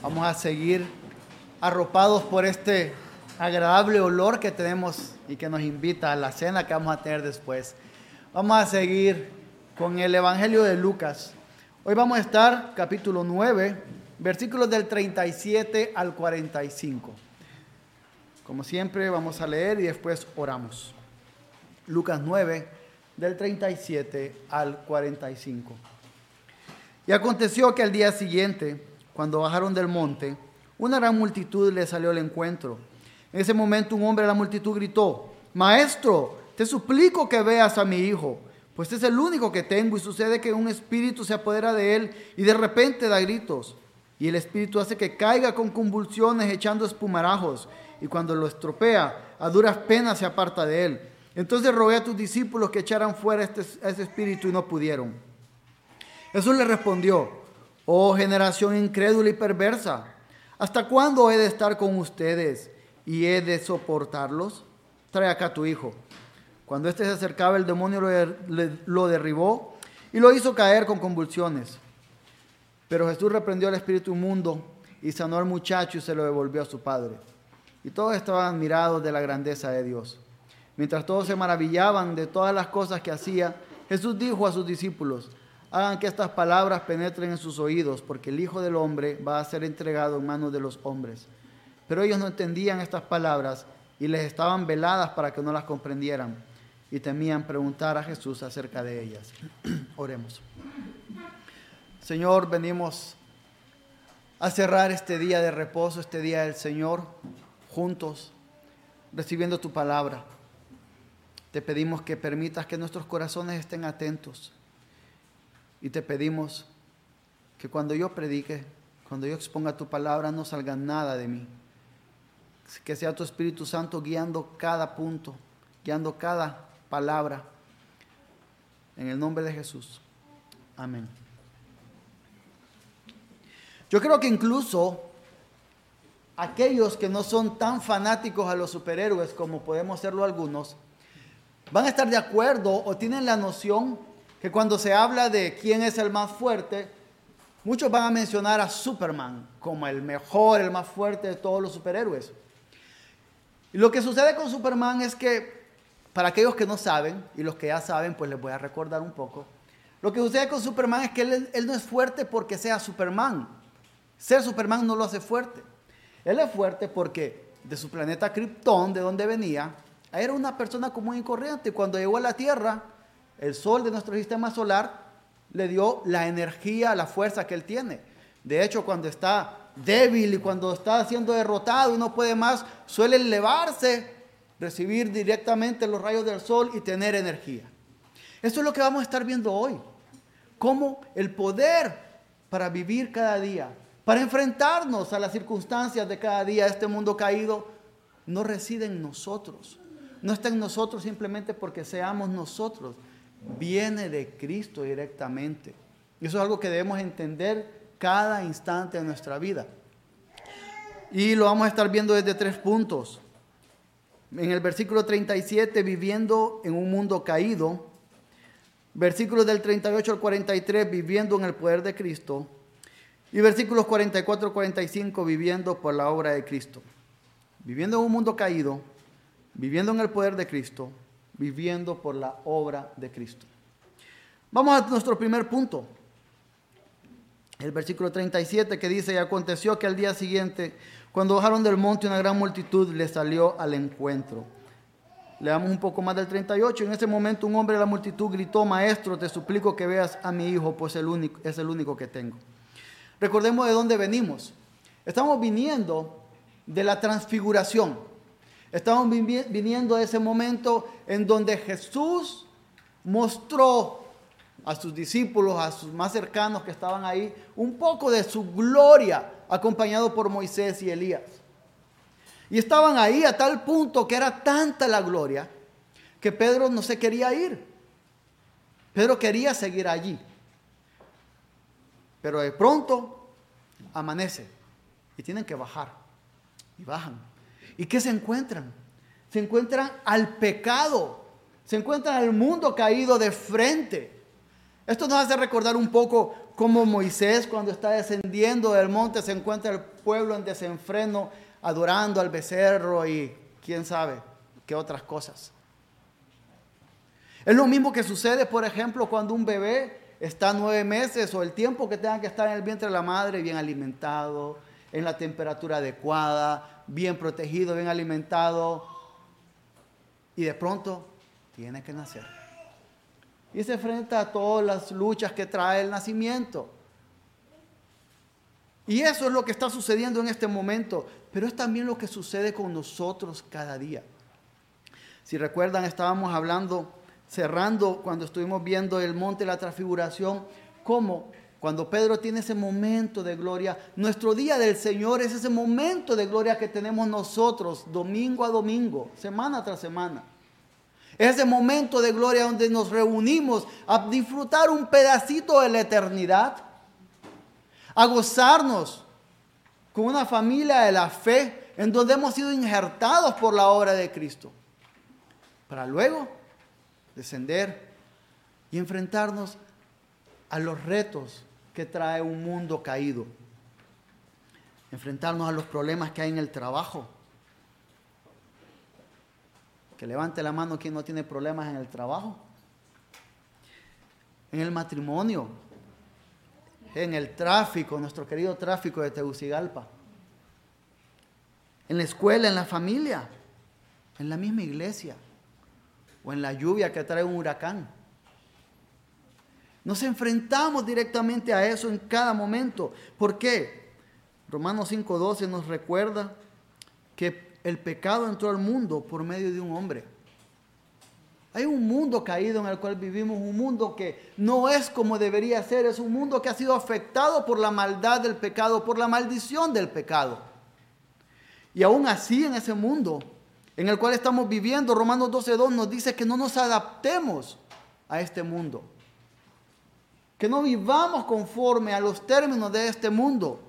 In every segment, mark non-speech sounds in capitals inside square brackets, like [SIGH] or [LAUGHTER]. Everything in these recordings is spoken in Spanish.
Vamos a seguir arropados por este agradable olor que tenemos y que nos invita a la cena que vamos a tener después. Vamos a seguir con el Evangelio de Lucas. Hoy vamos a estar capítulo 9, versículos del 37 al 45. Como siempre vamos a leer y después oramos. Lucas 9, del 37 al 45. Y aconteció que al día siguiente, cuando bajaron del monte, una gran multitud le salió al encuentro. En ese momento un hombre de la multitud gritó, Maestro, te suplico que veas a mi hijo, pues es el único que tengo y sucede que un espíritu se apodera de él y de repente da gritos. Y el espíritu hace que caiga con convulsiones echando espumarajos y cuando lo estropea, a duras penas se aparta de él. Entonces rogué a tus discípulos que echaran fuera este, a ese espíritu y no pudieron. Jesús le respondió, oh generación incrédula y perversa, ¿hasta cuándo he de estar con ustedes y he de soportarlos? Trae acá tu hijo. Cuando éste se acercaba, el demonio lo derribó y lo hizo caer con convulsiones. Pero Jesús reprendió al espíritu inmundo y sanó al muchacho y se lo devolvió a su padre. Y todos estaban admirados de la grandeza de Dios. Mientras todos se maravillaban de todas las cosas que hacía, Jesús dijo a sus discípulos, hagan que estas palabras penetren en sus oídos, porque el Hijo del Hombre va a ser entregado en manos de los hombres. Pero ellos no entendían estas palabras y les estaban veladas para que no las comprendieran y temían preguntar a Jesús acerca de ellas. [CLEARS THROAT] Oremos. Señor, venimos a cerrar este día de reposo, este día del Señor, juntos, recibiendo tu palabra. Te pedimos que permitas que nuestros corazones estén atentos. Y te pedimos que cuando yo predique, cuando yo exponga tu palabra, no salga nada de mí. Que sea tu Espíritu Santo guiando cada punto, guiando cada palabra. En el nombre de Jesús. Amén. Yo creo que incluso aquellos que no son tan fanáticos a los superhéroes como podemos serlo algunos, van a estar de acuerdo o tienen la noción que cuando se habla de quién es el más fuerte, muchos van a mencionar a Superman como el mejor, el más fuerte de todos los superhéroes. Y lo que sucede con Superman es que, para aquellos que no saben, y los que ya saben, pues les voy a recordar un poco, lo que sucede con Superman es que él, no es fuerte porque sea Superman. Ser Superman no lo hace fuerte. Él es fuerte porque de su planeta Krypton, de donde venía, era una persona común y corriente. Cuando llegó a la Tierra, el Sol de nuestro sistema solar le dio la energía, la fuerza que él tiene. De hecho, cuando está débil y cuando está siendo derrotado y no puede más, suele elevarse, recibir directamente los rayos del sol y tener energía. Esto es lo que vamos a estar viendo hoy. Cómo el poder para vivir cada día, para enfrentarnos a las circunstancias de cada día, este mundo caído, no reside en nosotros, no está en nosotros simplemente porque seamos nosotros, viene de Cristo directamente. Y eso es algo que debemos entender cada instante de nuestra vida. Y lo vamos a estar viendo desde tres puntos. En el versículo 37, viviendo en un mundo caído. Versículos del 38 al 43, viviendo en el poder de Cristo. Y versículos 44 al 45, viviendo por la obra de Cristo. Viviendo en un mundo caído, viviendo en el poder de Cristo, viviendo por la obra de Cristo. Vamos a nuestro primer punto. El versículo 37 que dice, y aconteció que al día siguiente, cuando bajaron del monte, una gran multitud le salió al encuentro. Leamos un poco más del 38. En ese momento un hombre de la multitud gritó, Maestro, te suplico que veas a mi hijo, pues el único, es el único que tengo. Recordemos de dónde venimos. Estamos viniendo de la transfiguración. Estamos viniendo a ese momento en donde Jesús mostró a sus discípulos, a sus más cercanos que estaban ahí, un poco de su gloria, acompañado por Moisés y Elías. Y estaban ahí a tal punto que era tanta la gloria que Pedro no se quería ir. Pedro quería seguir allí. Pero de pronto amanece y tienen que bajar. Y bajan. ¿Y qué se encuentran? Se encuentran al pecado, se encuentran al mundo caído de frente. Esto nos hace recordar un poco cómo Moisés cuando está descendiendo del monte se encuentra el pueblo en desenfreno adorando al becerro y quién sabe qué otras cosas. Es lo mismo que sucede, por ejemplo, cuando un bebé está nueve meses o el tiempo que tenga que estar en el vientre de la madre, bien alimentado, en la temperatura adecuada, bien protegido, bien alimentado, y de pronto tiene que nacer. Y se enfrenta a todas las luchas que trae el nacimiento. Y eso es lo que está sucediendo en este momento, pero es también lo que sucede con nosotros cada día. Si recuerdan, estábamos hablando, cerrando cuando estuvimos viendo el monte de la transfiguración, cómo cuando Pedro tiene ese momento de gloria, nuestro día del Señor es ese momento de gloria que tenemos nosotros domingo a domingo, semana tras semana. Es ese momento de gloria donde nos reunimos a disfrutar un pedacito de la eternidad, a gozarnos con una familia de la fe en donde hemos sido injertados por la obra de Cristo, para luego descender y enfrentarnos a los retos que trae un mundo caído, enfrentarnos a los problemas que hay en el trabajo. Que levante la mano quien no tiene problemas en el trabajo, en el matrimonio, en el tráfico, nuestro querido tráfico de Tegucigalpa, en la escuela, en la familia, en la misma iglesia, o en la lluvia que trae un huracán. Nos enfrentamos directamente a eso en cada momento. ¿Por qué? Romanos 5.12 nos recuerda que el pecado entró al mundo por medio de un hombre. Hay un mundo caído en el cual vivimos, un mundo que no es como debería ser, es un mundo que ha sido afectado por la maldad del pecado, por la maldición del pecado. Y aún así en ese mundo en el cual estamos viviendo, Romanos 12.2 nos dice que no nos adaptemos a este mundo, que no vivamos conforme a los términos de este mundo.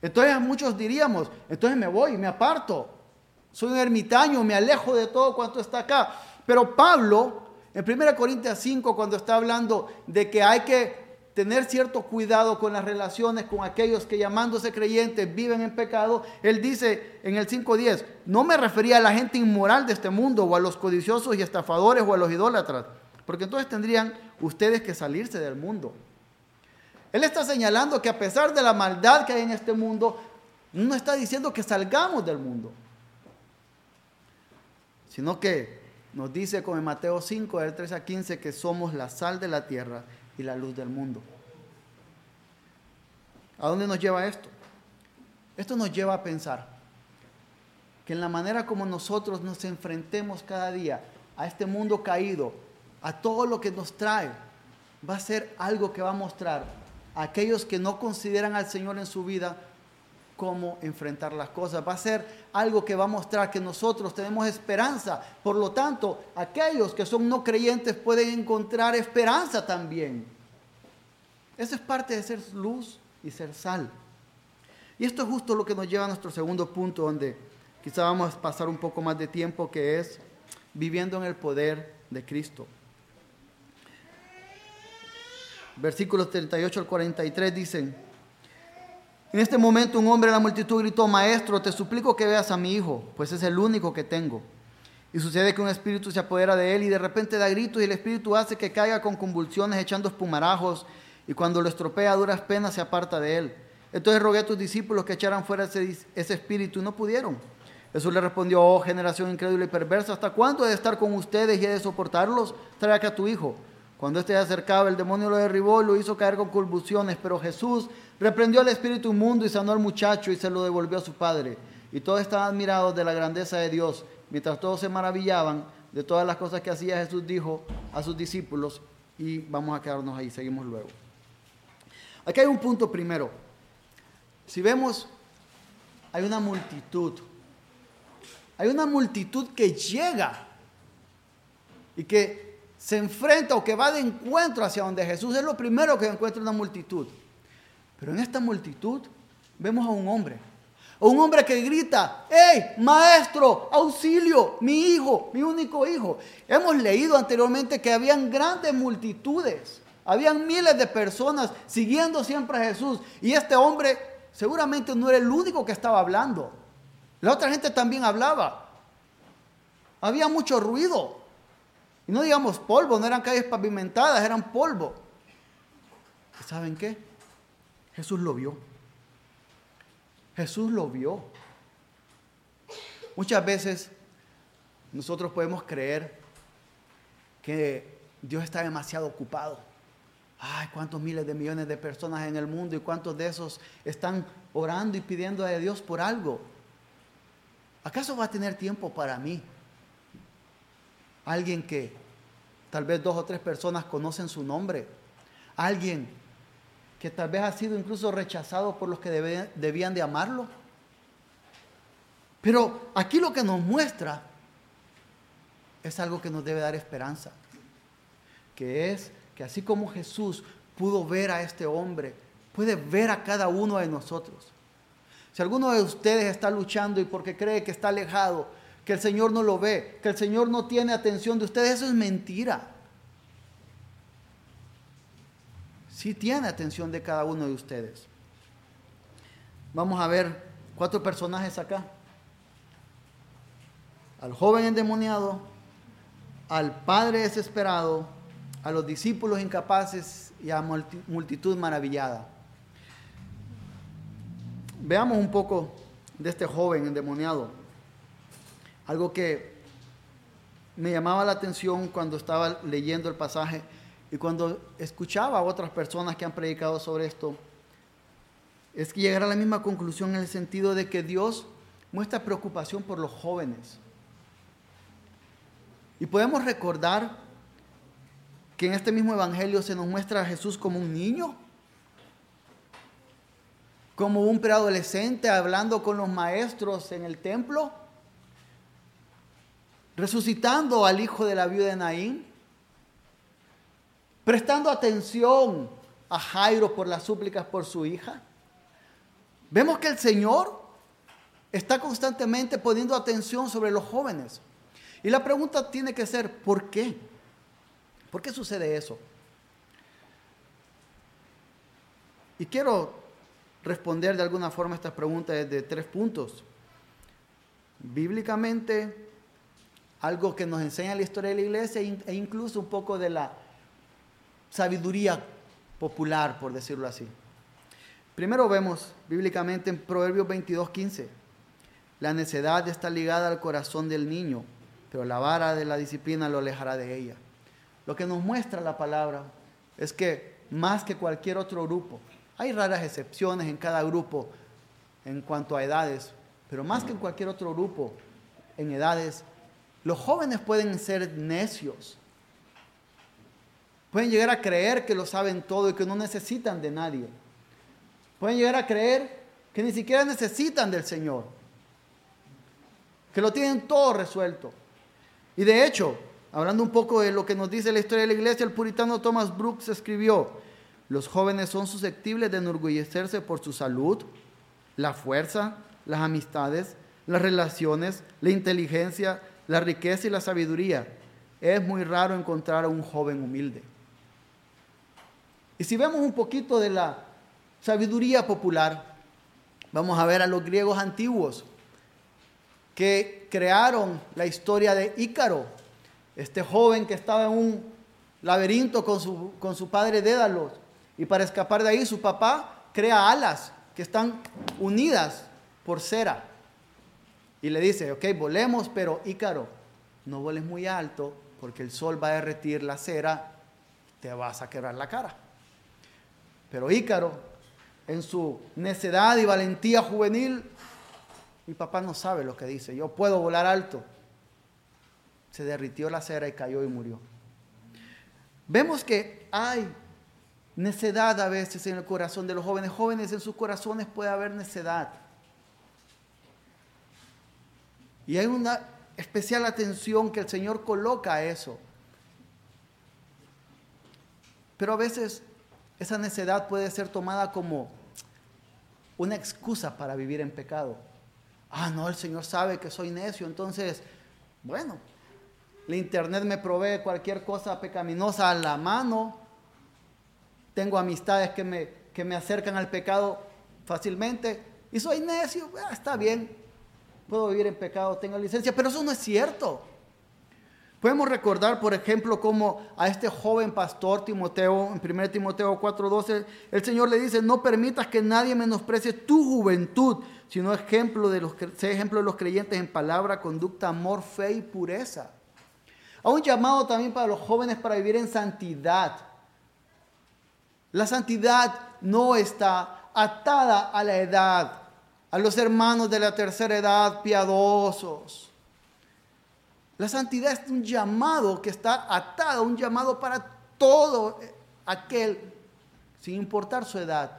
Entonces muchos diríamos, entonces me voy, me aparto, soy un ermitaño, me alejo de todo cuanto está acá. Pero Pablo, en 1 Corintios 5, cuando está hablando de que hay que tener cierto cuidado con las relaciones con aquellos que llamándose creyentes viven en pecado, él dice en el 5.10, no me refería a la gente inmoral de este mundo o a los codiciosos y estafadores o a los idólatras, porque entonces tendrían ustedes que salirse del mundo. Él está señalando que a pesar de la maldad que hay en este mundo, no está diciendo que salgamos del mundo, sino que nos dice como en Mateo 5, del 3 a 15, que somos la sal de la tierra y la luz del mundo. ¿A dónde nos lleva esto? Esto nos lleva a pensar que en la manera como nosotros nos enfrentemos cada día a este mundo caído, a todo lo que nos trae, va a ser algo que va a mostrar a aquellos que no consideran al Señor en su vida cómo enfrentar las cosas. Va a ser algo que va a mostrar que nosotros tenemos esperanza. Por lo tanto, aquellos que son no creyentes pueden encontrar esperanza también. Eso es parte de ser luz y ser sal. Y esto es justo lo que nos lleva a nuestro segundo punto, donde quizá vamos a pasar un poco más de tiempo, que es viviendo en el poder de Cristo. Versículos 38 al 43 dicen, en este momento un hombre de la multitud gritó, Maestro, te suplico que veas a mi hijo, pues es el único que tengo. Y sucede que un espíritu se apodera de él y de repente da gritos y el espíritu hace que caiga con convulsiones echando espumarajos y cuando lo estropea duras penas se aparta de él. Entonces rogué a tus discípulos que echaran fuera ese, ese espíritu y no pudieron. Jesús le respondió, oh generación incrédula y perversa, ¿hasta cuándo he de estar con ustedes y he de soportarlos? Trae acá a tu hijo. Cuando éste se acercaba, el demonio lo derribó y lo hizo caer con convulsiones, pero Jesús reprendió al espíritu inmundo y sanó al muchacho y se lo devolvió a su padre. Y todos estaban admirados de la grandeza de Dios. Mientras todos se maravillaban de todas las cosas que hacía, Jesús dijo a sus discípulos, y vamos a quedarnos ahí, seguimos luego. Aquí hay un punto primero. Si vemos, hay una multitud. Hay una multitud que llega y que se enfrenta o que va de encuentro hacia donde Jesús es lo primero que encuentra una multitud. Pero en esta multitud vemos a un hombre, a un hombre que grita, ¡Hey, maestro, auxilio, mi hijo, mi único hijo! Hemos leído anteriormente que habían grandes multitudes Habían miles de personas siguiendo siempre a Jesús. Y este hombre seguramente no era el único que estaba hablando. La otra gente también hablaba. Había mucho ruido. Y no digamos polvo, no eran calles pavimentadas, eran polvo. ¿Saben qué? Jesús lo vio. Jesús lo vio. Muchas veces nosotros podemos creer que Dios está demasiado ocupado. Ay, cuántos miles de millones de personas en el mundo y cuántos de esos están orando y pidiendo a Dios por algo. ¿Acaso va a tener tiempo para mí? Alguien que tal vez dos o tres personas conocen su nombre. Alguien que tal vez ha sido incluso rechazado por los que debían de amarlo. Pero aquí lo que nos muestra es algo que nos debe dar esperanza, que es que así como Jesús pudo ver a este hombre, puede ver a cada uno de nosotros. Si alguno de ustedes está luchando y porque cree que está alejado, que el Señor no lo ve, que el Señor no tiene atención de ustedes, eso es mentira. Sí tiene atención de cada uno de ustedes. Vamos a ver cuatro personajes acá. Al joven endemoniado, al padre desesperado, a los discípulos incapaces y a multitud maravillada. Veamos un poco de este joven endemoniado. Algo que me llamaba la atención cuando estaba leyendo el pasaje y cuando escuchaba a otras personas que han predicado sobre esto, es que llegar a la misma conclusión en el sentido de que Dios muestra preocupación por los jóvenes. Y podemos recordar que en este mismo Evangelio se nos muestra a Jesús como un niño, como un preadolescente hablando con los maestros en el templo, resucitando al hijo de la viuda de Naín, prestando atención a Jairo por las súplicas por su hija. Vemos que el Señor está constantemente poniendo atención sobre los jóvenes. Y la pregunta tiene que ser, ¿por qué? ¿Por qué sucede eso? Y quiero responder de alguna forma estas preguntas desde tres puntos. Bíblicamente, algo que nos enseña la historia de la iglesia e incluso un poco de la sabiduría popular, por decirlo así. Primero vemos bíblicamente en Proverbios 22, 15, la necedad está ligada al corazón del niño pero la vara de la disciplina lo alejará de ella. Lo que nos muestra la palabra es que más que cualquier otro grupo, hay raras excepciones en cada grupo en cuanto a edades, pero más que en cualquier otro grupo en edades, los jóvenes pueden ser necios. Pueden llegar a creer que lo saben todo y que no necesitan de nadie. Pueden llegar a creer que ni siquiera necesitan del Señor. Que lo tienen todo resuelto. Y de hecho, hablando un poco de lo que nos dice la historia de la iglesia, el puritano Thomas Brooks escribió, los jóvenes son susceptibles de enorgullecerse por su salud, la fuerza, las amistades, las relaciones, la inteligencia, la riqueza y la sabiduría. Es muy raro encontrar a un joven humilde. Y si vemos un poquito de la sabiduría popular, vamos a ver a los griegos antiguos que crearon la historia de Ícaro, este joven que estaba en un laberinto con su, con su padre Dédalo. Y para escapar de ahí, su papá crea alas que están unidas por cera. Y le dice, ok, volemos, pero Ícaro, no voles muy alto porque el sol va a derretir la cera, te vas a quebrar la cara. Pero Ícaro, en su necedad y valentía juvenil, mi papá no sabe lo que dice. Yo puedo volar alto. Se derritió la cera y cayó y murió. Vemos que hay necedad a veces en el corazón de los jóvenes. Jóvenes en sus corazones puede haber necedad. Y hay una especial atención que el Señor coloca a eso. Pero a veces esa necedad puede ser tomada como una excusa para vivir en pecado. Ah, no, el Señor sabe que soy necio, entonces, bueno, la internet me provee cualquier cosa pecaminosa a la mano tengo amistades que me, que me acercan al pecado fácilmente y soy necio, ah, está bien, puedo vivir en pecado, tengo licencia, pero eso no es cierto. Podemos recordar, por ejemplo, como a este joven pastor Timoteo, en 1 Timoteo 4:12, el Señor le dice, no permitas que nadie menosprecie tu juventud, sino ejemplo de los, sé ejemplo de los creyentes en palabra, conducta, amor, fe y pureza. A un llamado también para los jóvenes para vivir en santidad. La santidad no está atada a la edad, a los hermanos de la tercera edad piadosos la santidad es un llamado que está atado, un llamado para todo aquel, sin importar su edad,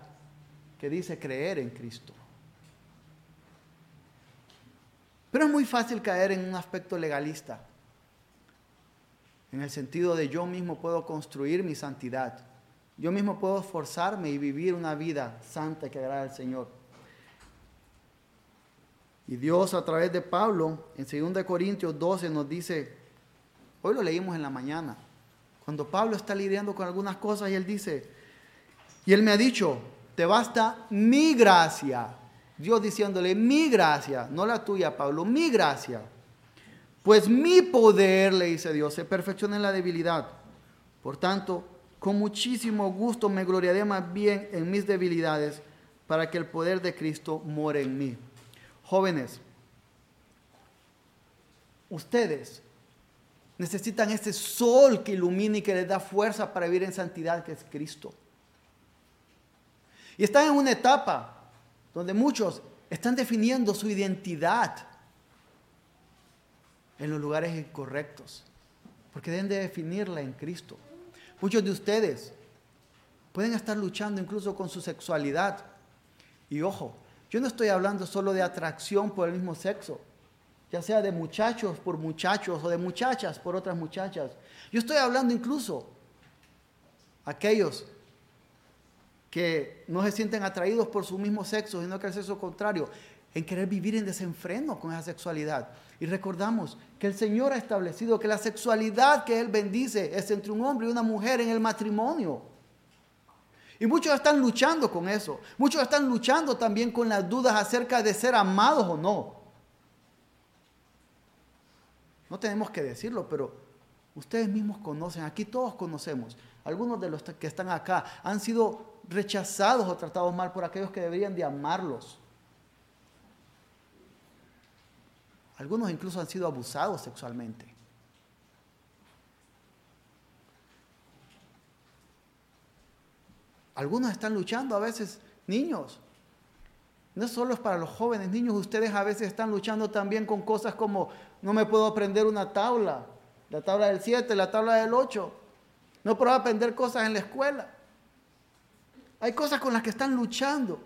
que dice creer en Cristo. Pero es muy fácil caer en un aspecto legalista, en el sentido de yo mismo puedo construir mi santidad, yo mismo puedo esforzarme y vivir una vida santa que agrada al Señor. Y Dios a través de Pablo en 2 Corintios 12 nos dice, hoy lo leímos en la mañana, cuando Pablo está lidiando con algunas cosas y él dice, y él me ha dicho, te basta mi gracia. Dios diciéndole, mi gracia, no la tuya, Pablo, mi gracia. Pues mi poder, le dice Dios, se perfecciona en la debilidad. Por tanto, con muchísimo gusto me gloriaré más bien en mis debilidades para que el poder de Cristo more en mí. Jóvenes, ustedes necesitan ese sol que ilumina y que les da fuerza para vivir en santidad, que es Cristo. Y están en una etapa donde muchos están definiendo su identidad en los lugares incorrectos, porque deben de definirla en Cristo. Muchos de ustedes pueden estar luchando incluso con su sexualidad. Y ojo, yo no estoy hablando solo de atracción por el mismo sexo, ya sea de muchachos por muchachos o de muchachas por otras muchachas. Yo estoy hablando incluso aquellos que no se sienten atraídos por su mismo sexo, sino que el sexo contrario, en querer vivir en desenfreno con esa sexualidad. Y recordamos que el Señor ha establecido que la sexualidad que Él bendice es entre un hombre y una mujer en el matrimonio. Y muchos están luchando con eso. Muchos están luchando también con las dudas acerca de ser amados o no. No tenemos que decirlo, pero ustedes mismos conocen, aquí todos conocemos. Algunos de los que están acá han sido rechazados o tratados mal por aquellos que deberían de amarlos. Algunos incluso han sido abusados sexualmente. Algunos están luchando a veces, niños. No solo es para los jóvenes, niños, ustedes a veces están luchando también con cosas como no me puedo aprender una tabla, la tabla del 7, la tabla del 8. No puedo aprender cosas en la escuela. Hay cosas con las que están luchando,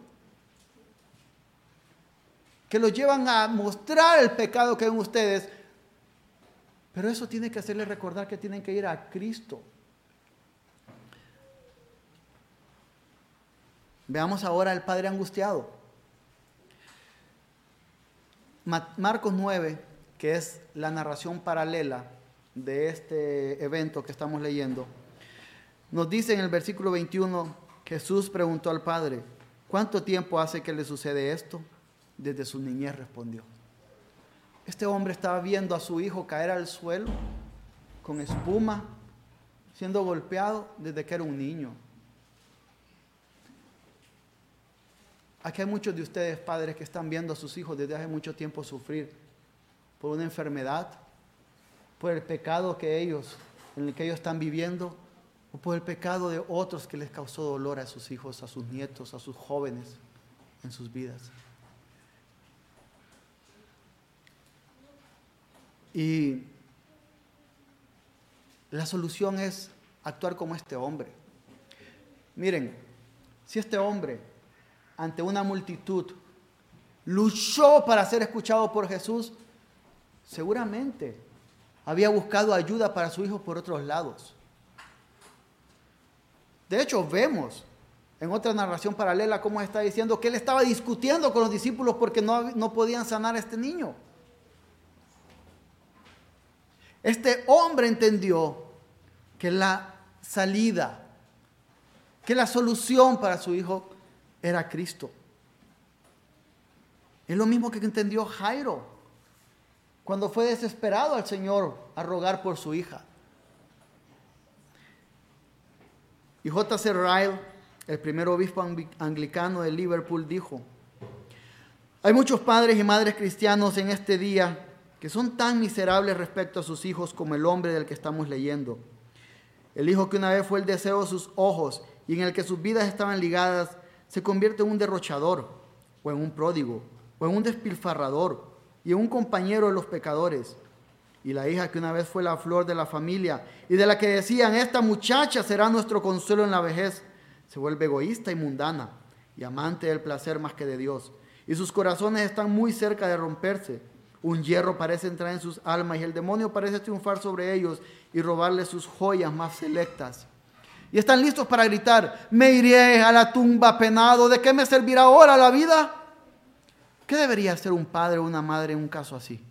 que los llevan a mostrar el pecado que ven ustedes. Pero eso tiene que hacerles recordar que tienen que ir a Cristo. Veamos ahora al Padre angustiado. Marcos 9, que es la narración paralela de este evento que estamos leyendo, nos dice en el versículo 21, Jesús preguntó al Padre, ¿cuánto tiempo hace que le sucede esto? Desde su niñez respondió. Este hombre estaba viendo a su hijo caer al suelo con espuma, siendo golpeado desde que era un niño. Aquí hay muchos de ustedes, padres, que están viendo a sus hijos desde hace mucho tiempo sufrir por una enfermedad, por el pecado que ellos, en el que ellos están viviendo, o por el pecado de otros que les causó dolor a sus hijos, a sus nietos, a sus jóvenes en sus vidas. Y la solución es actuar como este hombre. Miren, si este hombre ante una multitud, luchó para ser escuchado por Jesús, seguramente había buscado ayuda para su hijo por otros lados. De hecho, vemos en otra narración paralela cómo está diciendo que él estaba discutiendo con los discípulos porque no, no podían sanar a este niño. Este hombre entendió que la salida que la solución para su hijo era Cristo. Es lo mismo que entendió Jairo cuando fue desesperado al Señor a rogar por su hija. Y J.C. Ryle, el primer obispo anglicano de Liverpool, dijo, hay muchos padres y madres cristianos en este día que son tan miserables respecto a sus hijos como el hombre del que estamos leyendo. El hijo que una vez fue el deseo de sus ojos y en el que sus vidas estaban ligadas, se convierte en un derrochador, o en un pródigo, o en un despilfarrador, y en un compañero de los pecadores. Y la hija que una vez fue la flor de la familia, y de la que decían, esta muchacha será nuestro consuelo en la vejez, se vuelve egoísta y mundana, y amante del placer más que de Dios y sus corazones están muy cerca de romperse. Un hierro parece entrar en sus almas y el demonio parece triunfar sobre ellos y robarles sus joyas más selectas. Y están listos para gritar, me iré a la tumba penado, ¿de qué me servirá ahora la vida? ¿Qué debería hacer un padre o una madre en un caso así?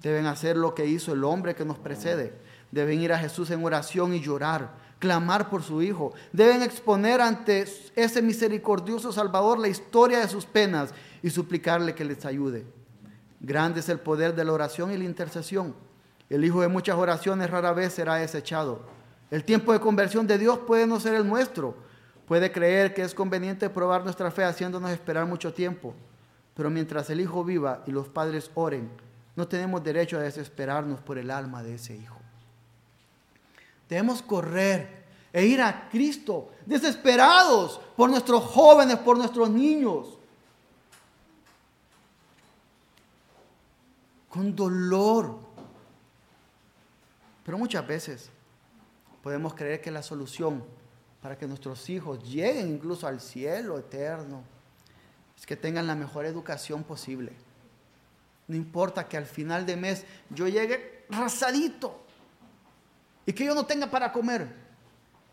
Deben hacer lo que hizo el hombre que nos precede. Deben ir a Jesús en oración y llorar clamar por su Hijo. Deben exponer ante ese misericordioso Salvador la historia de sus penas y suplicarle que les ayude. Grande es el poder de la oración y la intercesión. El Hijo de muchas oraciones rara vez será desechado. El tiempo de conversión de Dios puede no ser el nuestro. Puede creer que es conveniente probar nuestra fe haciéndonos esperar mucho tiempo. Pero mientras el Hijo viva y los padres oren, no tenemos derecho a desesperarnos por el alma de ese Hijo. Debemos correr e ir a Cristo, desesperados por nuestros jóvenes, por nuestros niños. Con dolor. Pero muchas veces podemos creer que la solución para que nuestros hijos lleguen incluso al cielo eterno es que tengan la mejor educación posible. No importa que al final de mes yo llegue rasadito, y que yo no tenga para comer,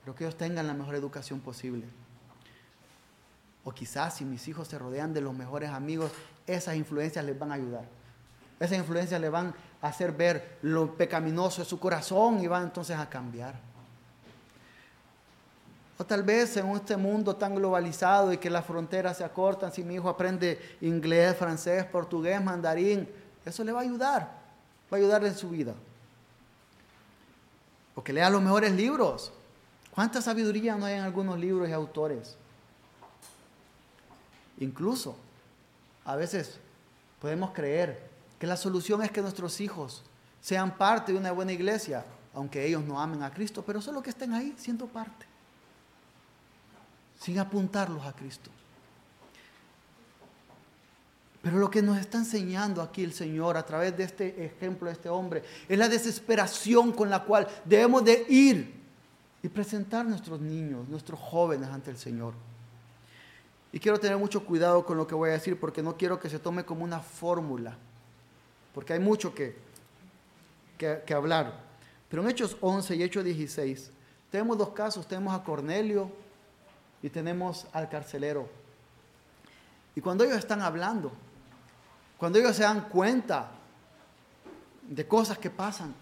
pero que ellos tengan la mejor educación posible. O quizás si mis hijos se rodean de los mejores amigos, esas influencias les van a ayudar. Esas influencias les van a hacer ver lo pecaminoso de su corazón y van entonces a cambiar. O tal vez en este mundo tan globalizado y que las fronteras se acortan, si mi hijo aprende inglés, francés, portugués, mandarín, eso le va a ayudar, va a ayudarle en su vida o que lea los mejores libros. ¿Cuánta sabiduría no hay en algunos libros y autores? Incluso, a veces podemos creer que la solución es que nuestros hijos sean parte de una buena iglesia, aunque ellos no amen a Cristo, pero solo que estén ahí siendo parte, sin apuntarlos a Cristo. Pero lo que nos está enseñando aquí el Señor a través de este ejemplo de este hombre es la desesperación con la cual debemos de ir y presentar nuestros niños, nuestros jóvenes ante el Señor. Y quiero tener mucho cuidado con lo que voy a decir porque no quiero que se tome como una fórmula, porque hay mucho que, que, que hablar. Pero en Hechos 11 y Hechos 16 tenemos dos casos, tenemos a Cornelio y tenemos al carcelero. Y cuando ellos están hablando, cuando ellos se dan cuenta de cosas que pasan,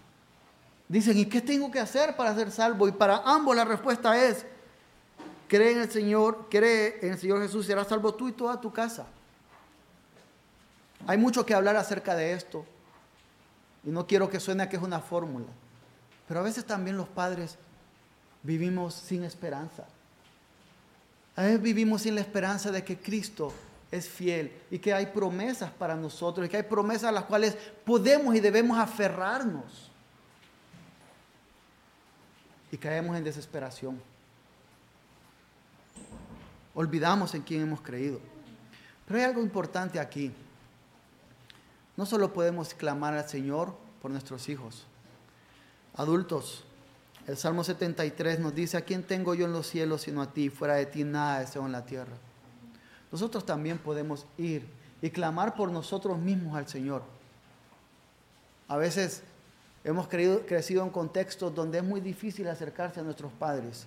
dicen, ¿y qué tengo que hacer para ser salvo? Y para ambos la respuesta es, cree en el Señor, cree en el Señor Jesús, serás salvo tú y toda tu casa. Hay mucho que hablar acerca de esto. Y no quiero que suene que es una fórmula. Pero a veces también los padres vivimos sin esperanza. A veces vivimos sin la esperanza de que Cristo es fiel y que hay promesas para nosotros y que hay promesas a las cuales podemos y debemos aferrarnos. Y caemos en desesperación. Olvidamos en quién hemos creído. Pero hay algo importante aquí. No solo podemos clamar al Señor por nuestros hijos. Adultos, el Salmo 73 nos dice, ¿a quién tengo yo en los cielos sino a ti? Fuera de ti nada deseo en la tierra nosotros también podemos ir y clamar por nosotros mismos al Señor. A veces hemos crecido en contextos donde es muy difícil acercarse a nuestros padres,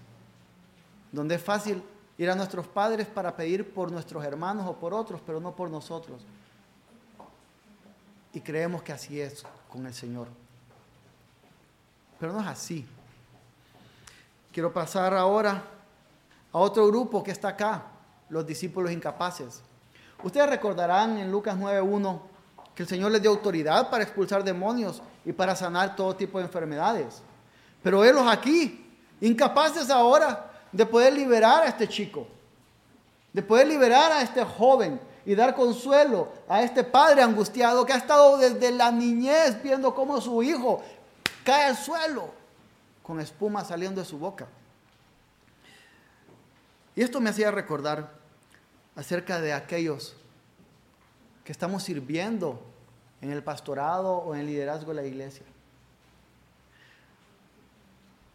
donde es fácil ir a nuestros padres para pedir por nuestros hermanos o por otros, pero no por nosotros. Y creemos que así es con el Señor. Pero no es así. Quiero pasar ahora a otro grupo que está acá, los discípulos incapaces. Ustedes recordarán en Lucas 9.1 que el Señor les dio autoridad para expulsar demonios y para sanar todo tipo de enfermedades. Pero ellos aquí, incapaces ahora de poder liberar a este chico, de poder liberar a este joven y dar consuelo a este padre angustiado que ha estado desde la niñez viendo cómo su hijo cae al suelo con espuma saliendo de su boca. Y esto me hacía recordar acerca de aquellos que estamos sirviendo en el pastorado o en el liderazgo de la iglesia.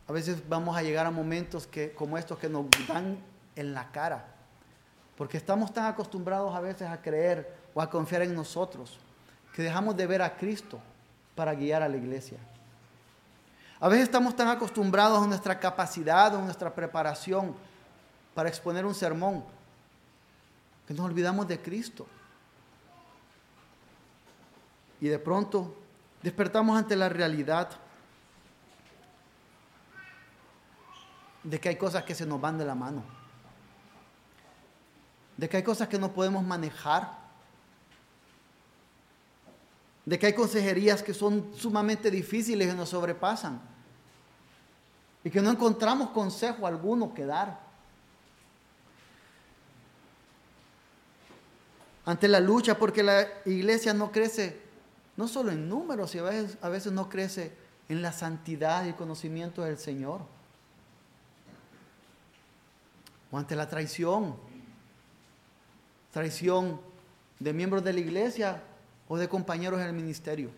A veces vamos a llegar a momentos que, como estos que nos dan en la cara, porque estamos tan acostumbrados a veces a creer o a confiar en nosotros, que dejamos de ver a Cristo para guiar a la iglesia. A veces estamos tan acostumbrados a nuestra capacidad o nuestra preparación para exponer un sermón, que nos olvidamos de Cristo. Y de pronto despertamos ante la realidad de que hay cosas que se nos van de la mano, de que hay cosas que no podemos manejar, de que hay consejerías que son sumamente difíciles y nos sobrepasan, y que no encontramos consejo alguno que dar. Ante la lucha, porque la iglesia no crece, no solo en números, y a veces, a veces no crece en la santidad y conocimiento del Señor o ante la traición, traición de miembros de la iglesia o de compañeros en el ministerio.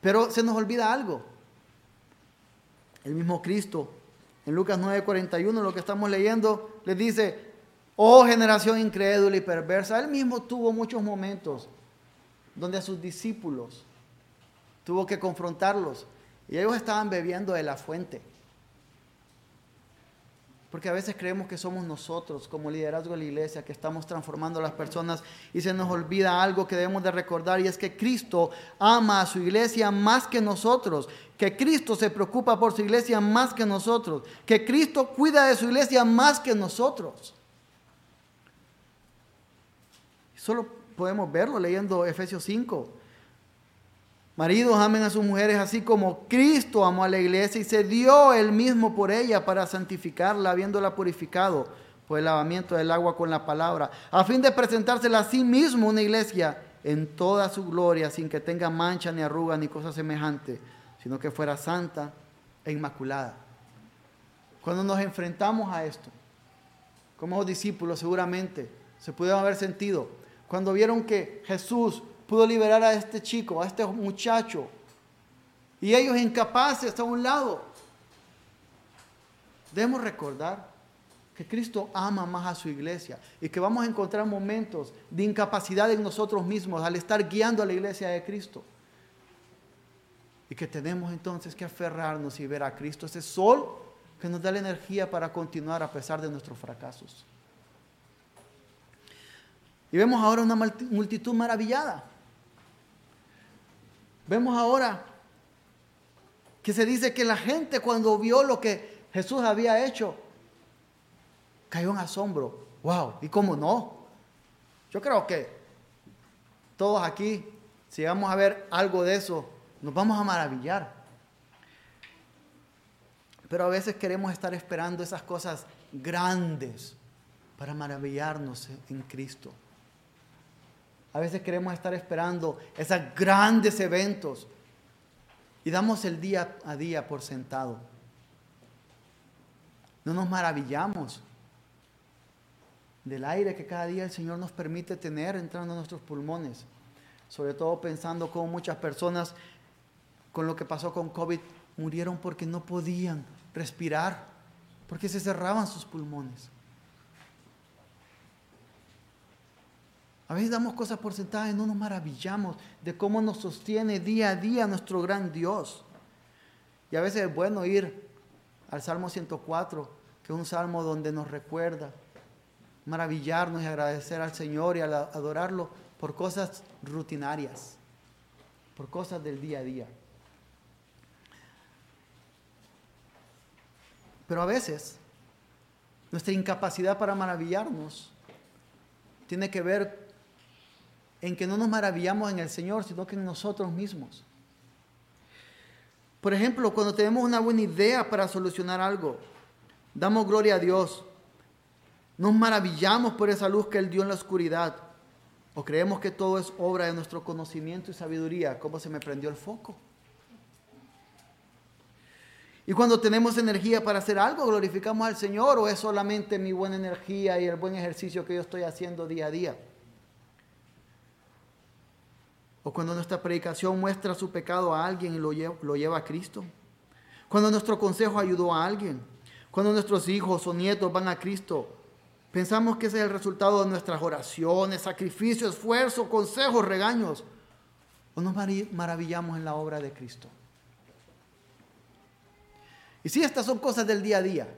Pero se nos olvida algo. El mismo Cristo, en Lucas 9:41, lo que estamos leyendo, les dice, oh generación incrédula y perversa. Él mismo tuvo muchos momentos donde a sus discípulos tuvo que confrontarlos y ellos estaban bebiendo de la fuente. Porque a veces creemos que somos nosotros, como liderazgo de la iglesia, que estamos transformando a las personas y se nos olvida algo que debemos de recordar y es que Cristo ama a su iglesia más que nosotros, que Cristo se preocupa por su iglesia más que nosotros, que Cristo cuida de su iglesia más que nosotros. Solo podemos verlo leyendo Efesios 5. Maridos amen a sus mujeres así como Cristo amó a la iglesia y se dio él mismo por ella para santificarla, habiéndola purificado por el lavamiento del agua con la palabra, a fin de presentársela a sí mismo una iglesia en toda su gloria, sin que tenga mancha ni arruga ni cosa semejante, sino que fuera santa e inmaculada. Cuando nos enfrentamos a esto, como discípulos seguramente se pudieron haber sentido, cuando vieron que Jesús pudo liberar a este chico, a este muchacho. Y ellos incapaces a un lado. Debemos recordar que Cristo ama más a su iglesia y que vamos a encontrar momentos de incapacidad en nosotros mismos al estar guiando a la iglesia de Cristo. Y que tenemos entonces que aferrarnos y ver a Cristo, ese sol que nos da la energía para continuar a pesar de nuestros fracasos. Y vemos ahora una multitud maravillada. Vemos ahora que se dice que la gente cuando vio lo que Jesús había hecho, cayó en asombro. ¡Wow! ¿Y cómo no? Yo creo que todos aquí, si vamos a ver algo de eso, nos vamos a maravillar. Pero a veces queremos estar esperando esas cosas grandes para maravillarnos en Cristo. A veces queremos estar esperando esos grandes eventos y damos el día a día por sentado. No nos maravillamos del aire que cada día el Señor nos permite tener entrando a nuestros pulmones. Sobre todo pensando cómo muchas personas con lo que pasó con COVID murieron porque no podían respirar, porque se cerraban sus pulmones. A veces damos cosas por sentadas y no nos maravillamos de cómo nos sostiene día a día nuestro gran Dios. Y a veces es bueno ir al Salmo 104, que es un salmo donde nos recuerda maravillarnos y agradecer al Señor y adorarlo por cosas rutinarias, por cosas del día a día. Pero a veces nuestra incapacidad para maravillarnos tiene que ver en que no nos maravillamos en el Señor, sino que en nosotros mismos. Por ejemplo, cuando tenemos una buena idea para solucionar algo, damos gloria a Dios, nos maravillamos por esa luz que Él dio en la oscuridad, o creemos que todo es obra de nuestro conocimiento y sabiduría, como se me prendió el foco. Y cuando tenemos energía para hacer algo, glorificamos al Señor o es solamente mi buena energía y el buen ejercicio que yo estoy haciendo día a día. O cuando nuestra predicación muestra su pecado a alguien y lo lleva, a Cristo. Cuando nuestro consejo ayudó a alguien. Cuando nuestros hijos o nietos van a Cristo. Pensamos que ese es el resultado de nuestras oraciones, sacrificio, esfuerzo, consejos, regaños. O nos maravillamos en la obra de Cristo. Y sí, estas son cosas del día a día,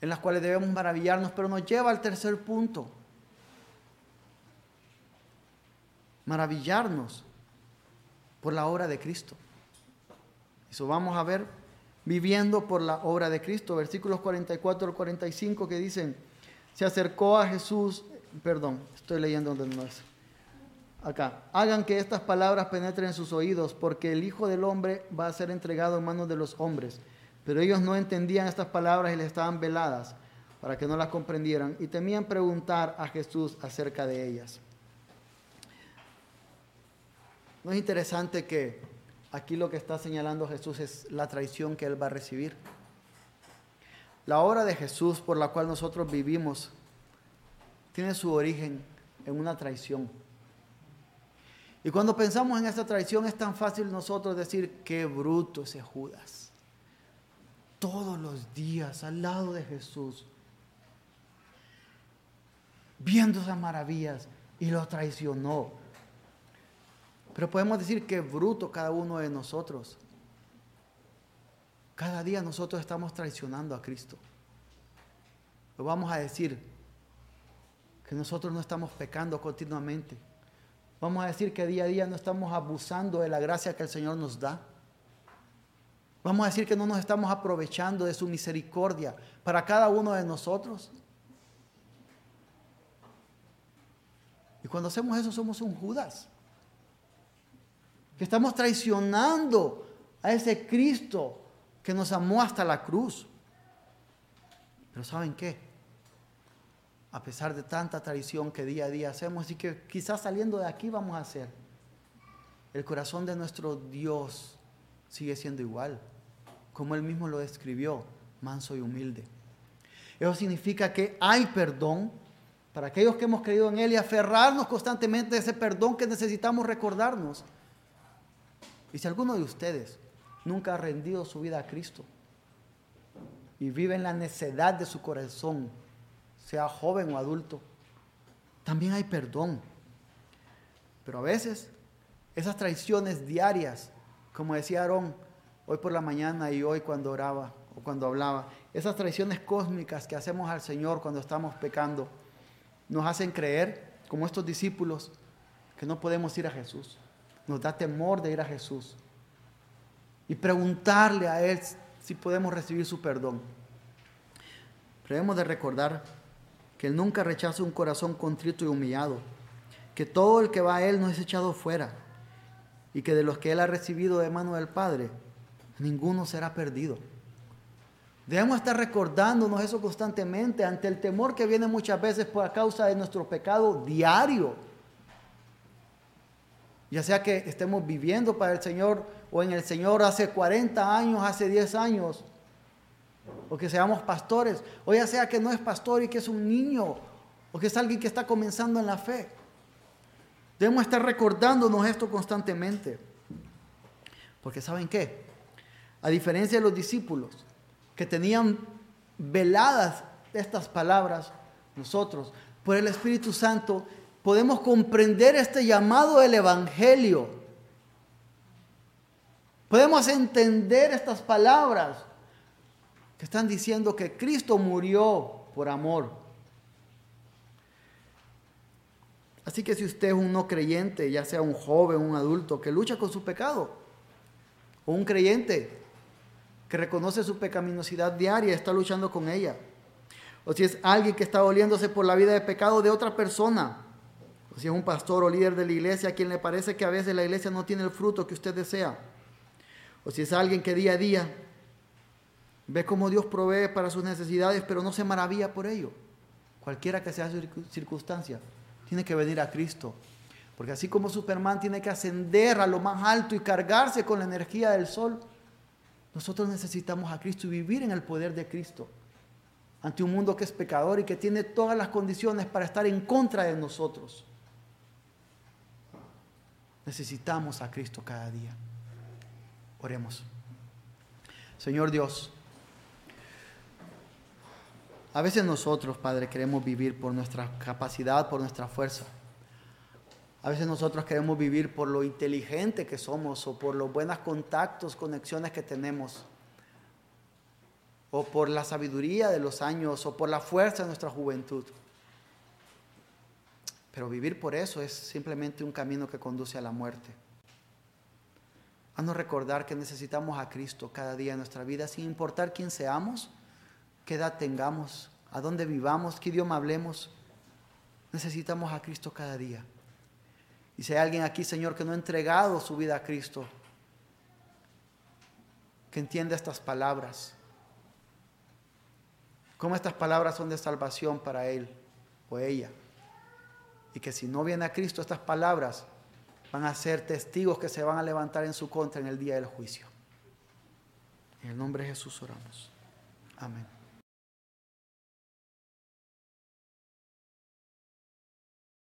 en las cuales debemos maravillarnos, pero nos lleva al tercer punto. Maravillarnos por la obra de Cristo. Eso vamos a ver viviendo por la obra de Cristo. Versículos 44 al 45 que dicen, se acercó a Jesús, perdón, estoy leyendo donde no es. Acá, hagan que estas palabras penetren en sus oídos, porque el Hijo del Hombre va a ser entregado en manos de los hombres. Pero ellos no entendían estas palabras y les estaban veladas para que no las comprendieran y temían preguntar a Jesús acerca de ellas. ¿No es interesante que aquí lo que está señalando Jesús es la traición que él va a recibir? La obra de Jesús por la cual nosotros vivimos tiene su origen en una traición. Y cuando pensamos en esa traición es tan fácil nosotros decir, qué bruto ese Judas todos los días al lado de Jesús, viendo esas maravillas y lo traicionó. Pero podemos decir que bruto cada uno de nosotros. Cada día nosotros estamos traicionando a Cristo. Lo vamos a decir que nosotros no estamos pecando continuamente. Vamos a decir que día a día no estamos abusando de la gracia que el Señor nos da. Vamos a decir que no nos estamos aprovechando de su misericordia para cada uno de nosotros. Y cuando hacemos eso somos un Judas. Que estamos traicionando a ese Cristo que nos amó hasta la cruz. Pero ¿saben qué? A pesar de tanta traición que día a día hacemos y que quizás saliendo de aquí vamos a hacer, el corazón de nuestro Dios sigue siendo igual como él mismo lo describió, manso y humilde. Eso significa que hay perdón para aquellos que hemos creído en Él y aferrarnos constantemente a ese perdón que necesitamos recordarnos. Y si alguno de ustedes nunca ha rendido su vida a Cristo y vive en la necedad de su corazón, sea joven o adulto, también hay perdón. Pero a veces esas traiciones diarias, como decía Aarón, hoy por la mañana y hoy cuando oraba o cuando hablaba. Esas traiciones cósmicas que hacemos al Señor cuando estamos pecando nos hacen creer, como estos discípulos, que no podemos ir a Jesús. Nos da temor de ir a Jesús y preguntarle a Él si podemos recibir su perdón. Pero debemos de recordar que Él nunca rechaza un corazón contrito y humillado, que todo el que va a Él no es echado fuera y que de los que Él ha recibido de mano del Padre, ninguno será perdido. Debemos estar recordándonos eso constantemente ante el temor que viene muchas veces por causa de nuestro pecado diario. Ya sea que estemos viviendo para el Señor o en el Señor hace 40 años, hace 10 años, o que seamos pastores, o ya sea que no es pastor y que es un niño, o que es alguien que está comenzando en la fe. Debemos estar recordándonos esto constantemente. Porque ¿saben qué? A diferencia de los discípulos que tenían veladas estas palabras, nosotros, por el Espíritu Santo, podemos comprender este llamado del Evangelio. Podemos entender estas palabras que están diciendo que Cristo murió por amor. Así que si usted es un no creyente, ya sea un joven, un adulto, que lucha con su pecado, o un creyente que reconoce su pecaminosidad diaria y está luchando con ella. O si es alguien que está oliéndose por la vida de pecado de otra persona. O si es un pastor o líder de la iglesia a quien le parece que a veces la iglesia no tiene el fruto que usted desea. O si es alguien que día a día ve cómo Dios provee para sus necesidades, pero no se maravilla por ello. Cualquiera que sea su circunstancia, tiene que venir a Cristo. Porque así como Superman tiene que ascender a lo más alto y cargarse con la energía del sol, nosotros necesitamos a Cristo y vivir en el poder de Cristo ante un mundo que es pecador y que tiene todas las condiciones para estar en contra de nosotros. Necesitamos a Cristo cada día. Oremos. Señor Dios, a veces nosotros, Padre, queremos vivir por nuestra capacidad, por nuestra fuerza. A veces nosotros queremos vivir por lo inteligente que somos o por los buenos contactos, conexiones que tenemos o por la sabiduría de los años, o por la fuerza de nuestra juventud. Pero vivir por eso es simplemente un camino que conduce a la muerte. Haznos recordar que necesitamos a Cristo cada día en nuestra vida, sin importar quién seamos, qué edad tengamos, a dónde vivamos, qué idioma hablemos. Necesitamos a Cristo cada día. Y si hay alguien aquí, Señor, que no ha entregado su vida a Cristo, que entienda estas palabras, cómo estas palabras son de salvación para él o ella. Y que si no viene a Cristo, estas palabras van a ser testigos que se van a levantar en su contra en el día del juicio. En el nombre de Jesús oramos. Amén.